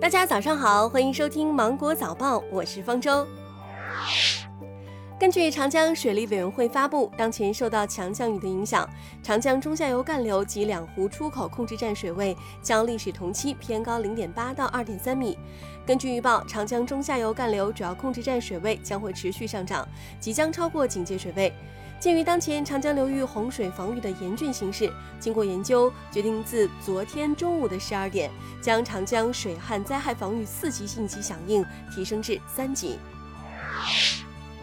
大家早上好，欢迎收听《芒果早报》，我是方舟。根据长江水利委员会发布，当前受到强降雨的影响，长江中下游干流及两湖出口控制站水位较历史同期偏高零点八到二点三米。根据预报，长江中下游干流主要控制站水位将会持续上涨，即将超过警戒水位。鉴于当前长江流域洪水防御的严峻形势，经过研究，决定自昨天中午的十二点，将长江水旱灾害防御四级应急响应提升至三级。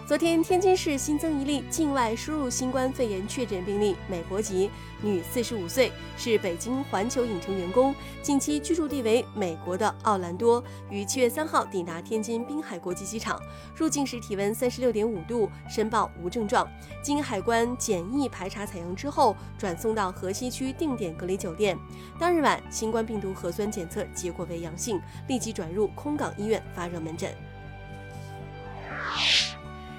昨天，天津市新增一例境外输入新冠肺炎确诊病例，美国籍，女，四十五岁，是北京环球影城员工，近期居住地为美国的奥兰多，于七月三号抵达天津滨海国际机场，入境时体温三十六点五度，申报无症状，经海关检疫排查采样之后，转送到河西区定点隔离酒店。当日晚，新冠病毒核酸检测结果为阳性，立即转入空港医院发热门诊。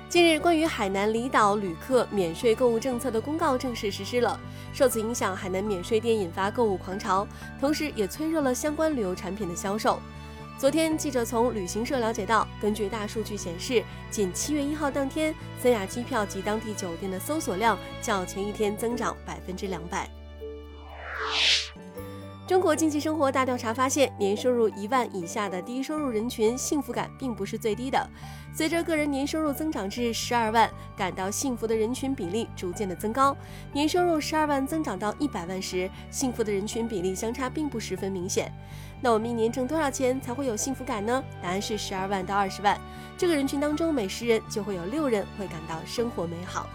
近日，关于海南离岛旅客免税购物政策的公告正式实施了。受此影响，海南免税店引发购物狂潮，同时也催热了相关旅游产品的销售。昨天，记者从旅行社了解到，根据大数据显示，仅七月一号当天，三亚机票及当地酒店的搜索量较前一天增长百分之两百。中国经济生活大调查发现，年收入一万以下的低收入人群幸福感并不是最低的。随着个人年收入增长至十二万，感到幸福的人群比例逐渐的增高。年收入十二万增长到一百万时，幸福的人群比例相差并不十分明显。那我们一年挣多少钱才会有幸福感呢？答案是十二万到二十万。这个人群当中，每十人就会有六人会感到生活美好。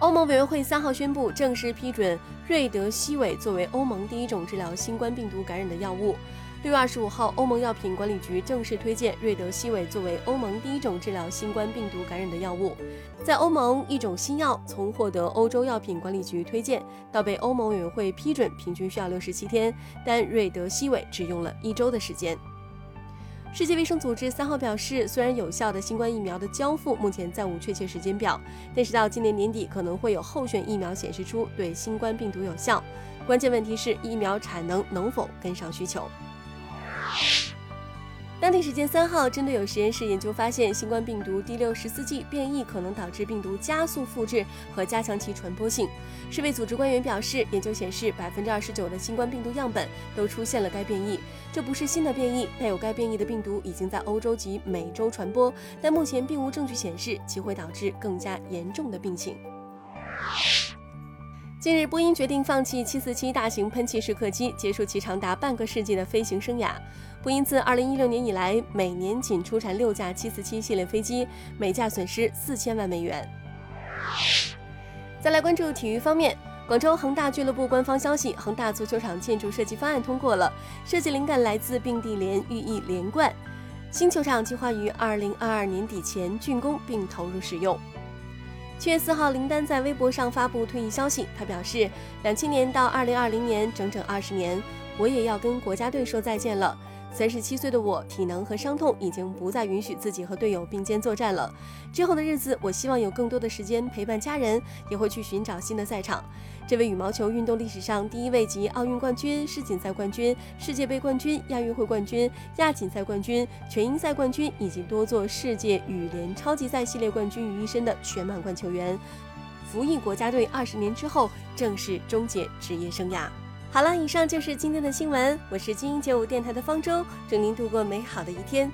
欧盟委员会三号宣布正式批准瑞德西韦作为欧盟第一种治疗新冠病毒感染的药物。六月二十五号，欧盟药品管理局正式推荐瑞德西韦作为欧盟第一种治疗新冠病毒感染的药物。在欧盟，一种新药从获得欧洲药品管理局推荐到被欧盟委员会批准，平均需要六十七天，但瑞德西韦只用了一周的时间。世界卫生组织三号表示，虽然有效的新冠疫苗的交付目前暂无确切时间表，但是到今年年底可能会有候选疫苗显示出对新冠病毒有效。关键问题是疫苗产能能否跟上需求。当地时间三号，针对有实验室研究发现，新冠病毒第六十四 G 变异可能导致病毒加速复制和加强其传播性。世卫组织官员表示，研究显示百分之二十九的新冠病毒样本都出现了该变异。这不是新的变异，带有该变异的病毒已经在欧洲及美洲传播，但目前并无证据显示其会导致更加严重的病情。近日，波音决定放弃747大型喷气式客机，结束其长达半个世纪的飞行生涯。波音自2016年以来，每年仅出产六架747系列飞机，每架损失四千万美元。再来关注体育方面，广州恒大俱乐部官方消息，恒大足球场建筑设计方案通过了，设计灵感来自并蒂莲，寓意连贯。新球场计划于2022年底前竣工并投入使用。七月四号，林丹在微博上发布退役消息。他表示，两千年到二零二零年，整整二十年，我也要跟国家队说再见了。三十七岁的我，体能和伤痛已经不再允许自己和队友并肩作战了。之后的日子，我希望有更多的时间陪伴家人，也会去寻找新的赛场。这位羽毛球运动历史上第一位集奥运冠军、世锦赛冠军、世界杯冠军、亚运会冠军、亚锦赛冠军、全英赛冠军以及多座世界羽联超级赛系列冠军于一身的全满贯球员，服役国家队二十年之后，正式终结职业生涯。好了，以上就是今天的新闻。我是精英九五电台的方舟，祝您度过美好的一天。